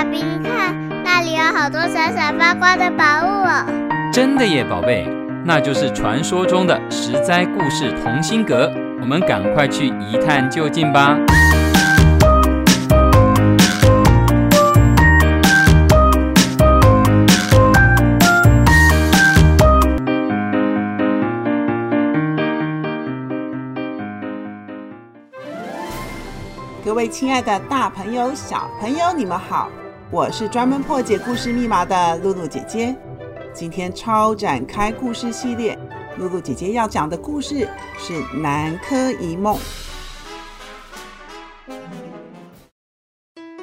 爸比，你看那里有好多闪闪发光的宝物哦！真的耶，宝贝，那就是传说中的十灾故事同心阁。我们赶快去一探究竟吧！各位亲爱的大朋友、小朋友，你们好！我是专门破解故事密码的露露姐姐。今天超展开故事系列，露露姐姐要讲的故事是《南柯一梦》。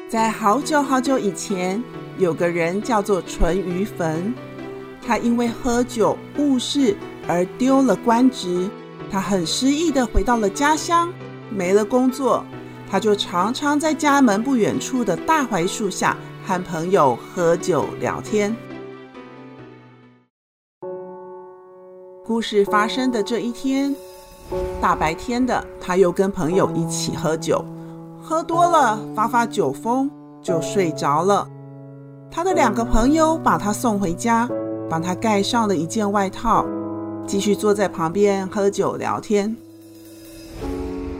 在好久好久以前，有个人叫做淳于棼，他因为喝酒误事而丢了官职，他很失意的回到了家乡，没了工作。他就常常在家门不远处的大槐树下和朋友喝酒聊天。故事发生的这一天，大白天的，他又跟朋友一起喝酒，喝多了发发酒疯就睡着了。他的两个朋友把他送回家，帮他盖上了一件外套，继续坐在旁边喝酒聊天。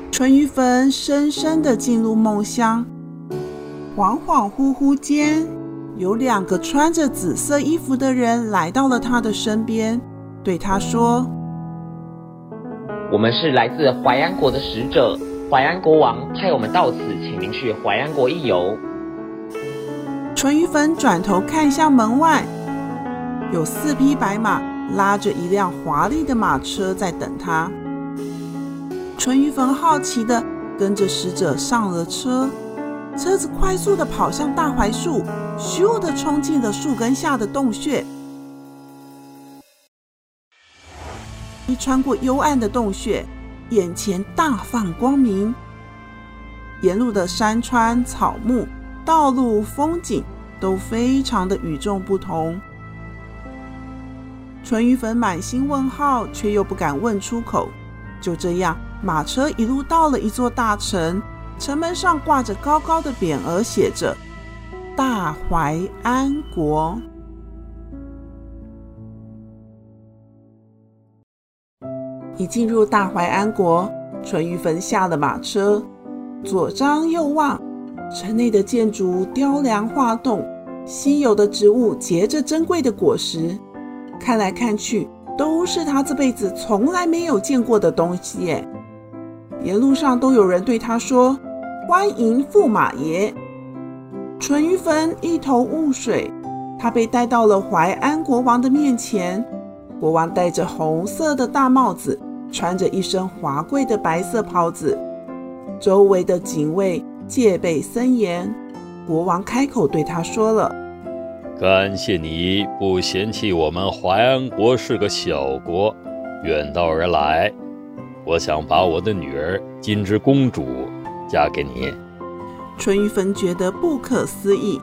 淳于棼深深的进入梦乡，恍恍惚惚间，有两个穿着紫色衣服的人来到了他的身边，对他说：“我们是来自淮安国的使者，淮安国王派我们到此，请您去淮安国一游。”淳于棼转头看向门外，有四匹白马拉着一辆华丽的马车在等他。淳于棼好奇的跟着使者上了车，车子快速的跑向大槐树，咻的冲进了树根下的洞穴。一穿过幽暗的洞穴，眼前大放光明，沿路的山川草木、道路风景都非常的与众不同。淳于粉满心问号，却又不敢问出口。就这样。马车一路到了一座大城，城门上挂着高高的匾额，写着“大淮安国”。一进入大淮安国，淳于棼下了马车，左张右望，城内的建筑雕梁画栋，稀有的植物结着珍贵的果实，看来看去都是他这辈子从来没有见过的东西耶。沿路上都有人对他说：“欢迎驸马爷。”淳于棼一头雾水。他被带到了淮安国王的面前。国王戴着红色的大帽子，穿着一身华贵的白色袍子，周围的警卫戒备森严。国王开口对他说了：“感谢你不嫌弃我们淮安国是个小国，远道而来。”我想把我的女儿金枝公主嫁给你。淳于棼觉得不可思议，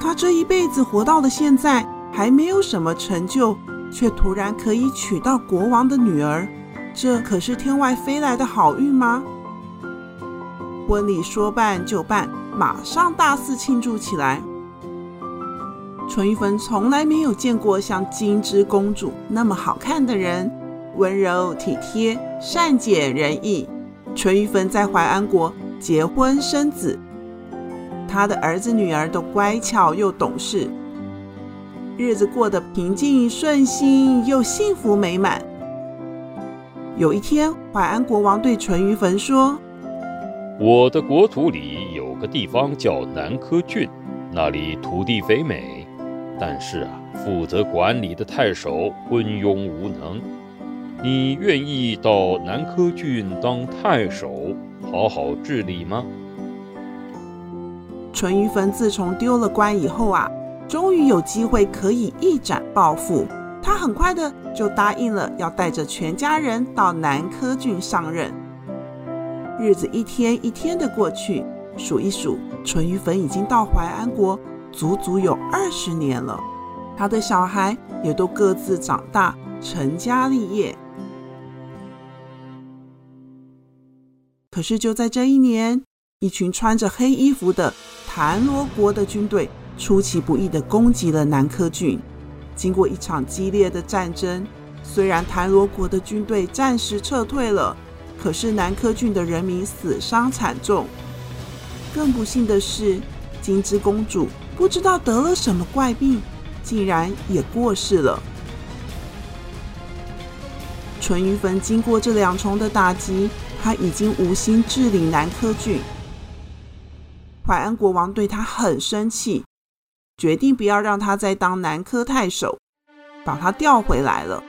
他这一辈子活到了现在，还没有什么成就，却突然可以娶到国王的女儿，这可是天外飞来的好运吗？婚礼说办就办，马上大肆庆祝起来。淳于棼从来没有见过像金枝公主那么好看的人。温柔体贴、善解人意，淳于棼在淮安国结婚生子，他的儿子女儿都乖巧又懂事，日子过得平静顺心又幸福美满。有一天，淮安国王对淳于棼说：“我的国土里有个地方叫南柯郡，那里土地肥美，但是啊，负责管理的太守昏庸无能。”你愿意到南柯郡当太守，好好治理吗？淳于棼自从丢了官以后啊，终于有机会可以一展抱负。他很快的就答应了，要带着全家人到南柯郡上任。日子一天一天的过去，数一数，淳于棼已经到淮安国足足有二十年了。他的小孩也都各自长大，成家立业。可是就在这一年，一群穿着黑衣服的檀罗国的军队出其不意地攻击了南柯郡。经过一场激烈的战争，虽然檀罗国的军队暂时撤退了，可是南柯郡的人民死伤惨重。更不幸的是，金枝公主不知道得了什么怪病，竟然也过世了。淳于棻经过这两重的打击，他已经无心治理南柯郡。淮安国王对他很生气，决定不要让他再当南柯太守，把他调回来了。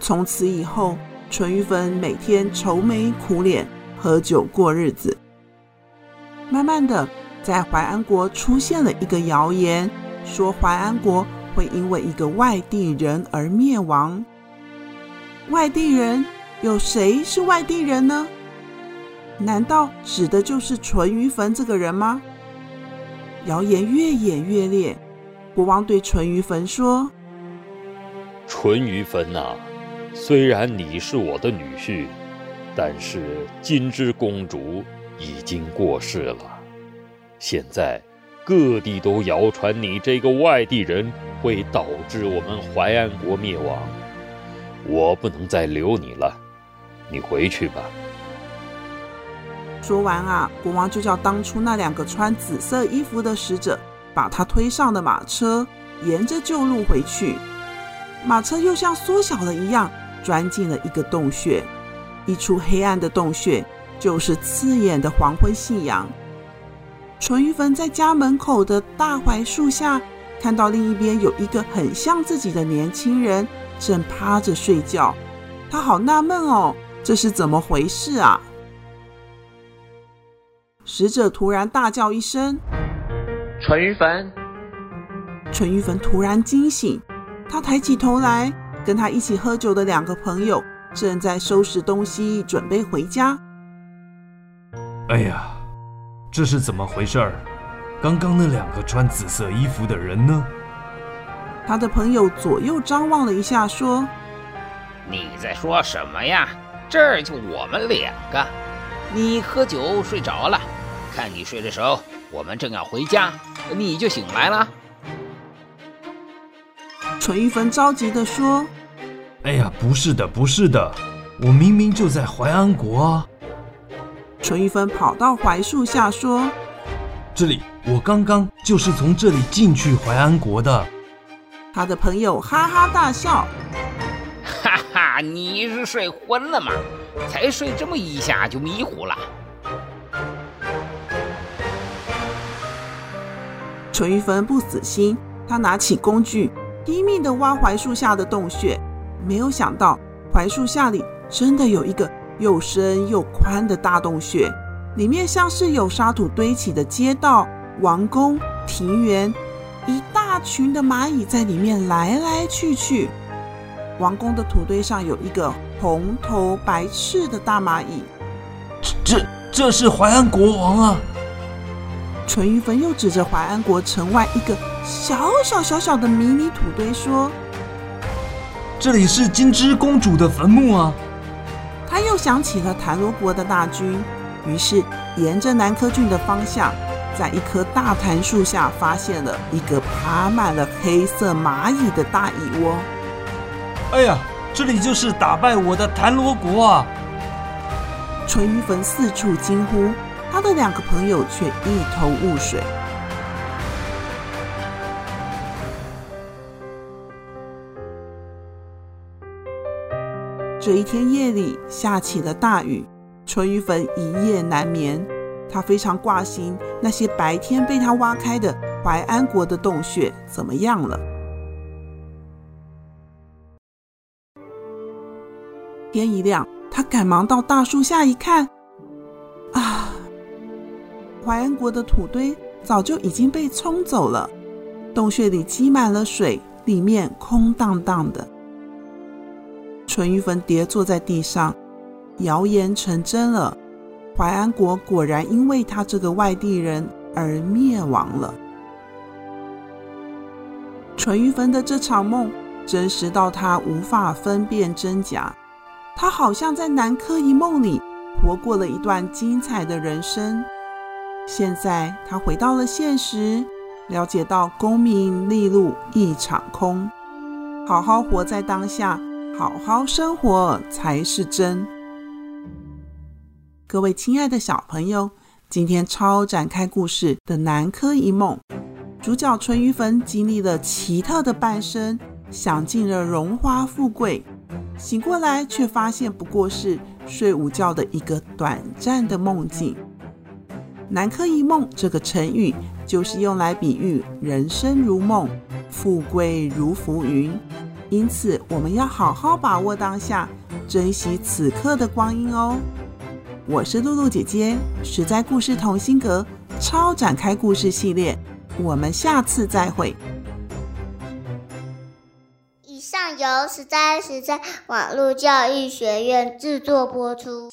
从此以后，淳于棻每天愁眉苦脸，喝酒过日子。慢慢的，在淮安国出现了一个谣言，说淮安国会因为一个外地人而灭亡。外地人，有谁是外地人呢？难道指的就是淳于棻这个人吗？谣言越演越烈，国王对淳于棻说：“淳于棻呐，虽然你是我的女婿，但是金枝公主已经过世了，现在各地都谣传你这个外地人会导致我们淮安国灭亡。”我不能再留你了，你回去吧。说完啊，国王就叫当初那两个穿紫色衣服的使者，把他推上了马车，沿着旧路回去。马车又像缩小了一样，钻进了一个洞穴，一出黑暗的洞穴，就是刺眼的黄昏夕阳。淳于棻在家门口的大槐树下，看到另一边有一个很像自己的年轻人。正趴着睡觉，他好纳闷哦，这是怎么回事啊？使者突然大叫一声：“淳于凡！”淳于凡突然惊醒，他抬起头来，跟他一起喝酒的两个朋友正在收拾东西，准备回家。哎呀，这是怎么回事儿？刚刚那两个穿紫色衣服的人呢？他的朋友左右张望了一下，说：“你在说什么呀？这儿就我们两个，你喝酒睡着了，看你睡的时候，我们正要回家，你就醒来了。”淳于棻着急地说：“哎呀，不是的，不是的，我明明就在淮安国啊！”淳于棻跑到槐树下说：“这里，我刚刚就是从这里进去淮安国的。”他的朋友哈哈大笑，哈哈，你是睡昏了吗？才睡这么一下就迷糊了。淳于棻不死心，他拿起工具，拼命地挖槐树下的洞穴。没有想到，槐树下里真的有一个又深又宽的大洞穴，里面像是有沙土堆起的街道、王宫、庭园。一大群的蚂蚁在里面来来去去。王宫的土堆上有一个红头白翅的大蚂蚁。这这，是淮安国王啊！淳于棼又指着淮安国城外一个小小小小的迷你土堆说：“这里是金枝公主的坟墓啊！”他又想起了檀罗国的大军，于是沿着南柯郡的方向。在一棵大檀树下，发现了一个爬满了黑色蚂蚁的大蚁窝。哎呀，这里就是打败我的檀罗国啊！淳于棼四处惊呼，他的两个朋友却一头雾水。这一天夜里下起了大雨，淳于棻一夜难眠。他非常挂心那些白天被他挖开的淮安国的洞穴怎么样了。天一亮，他赶忙到大树下一看，淮安国的土堆早就已经被冲走了，洞穴里积满了水，里面空荡荡的。淳于棻跌坐在地上，谣言成真了。淮安国果然因为他这个外地人而灭亡了。淳于棻的这场梦真实到他无法分辨真假，他好像在南柯一梦里活过了一段精彩的人生。现在他回到了现实，了解到功名利禄一场空，好好活在当下，好好生活才是真。各位亲爱的小朋友，今天超展开故事的南柯一梦，主角淳于棻经历了奇特的半生，享尽了荣华富贵，醒过来却发现不过是睡午觉的一个短暂的梦境。南柯一梦这个成语，就是用来比喻人生如梦，富贵如浮云。因此，我们要好好把握当下，珍惜此刻的光阴哦。我是露露姐姐，实在故事同心阁超展开故事系列，我们下次再会。以上由实在实在网络教育学院制作播出。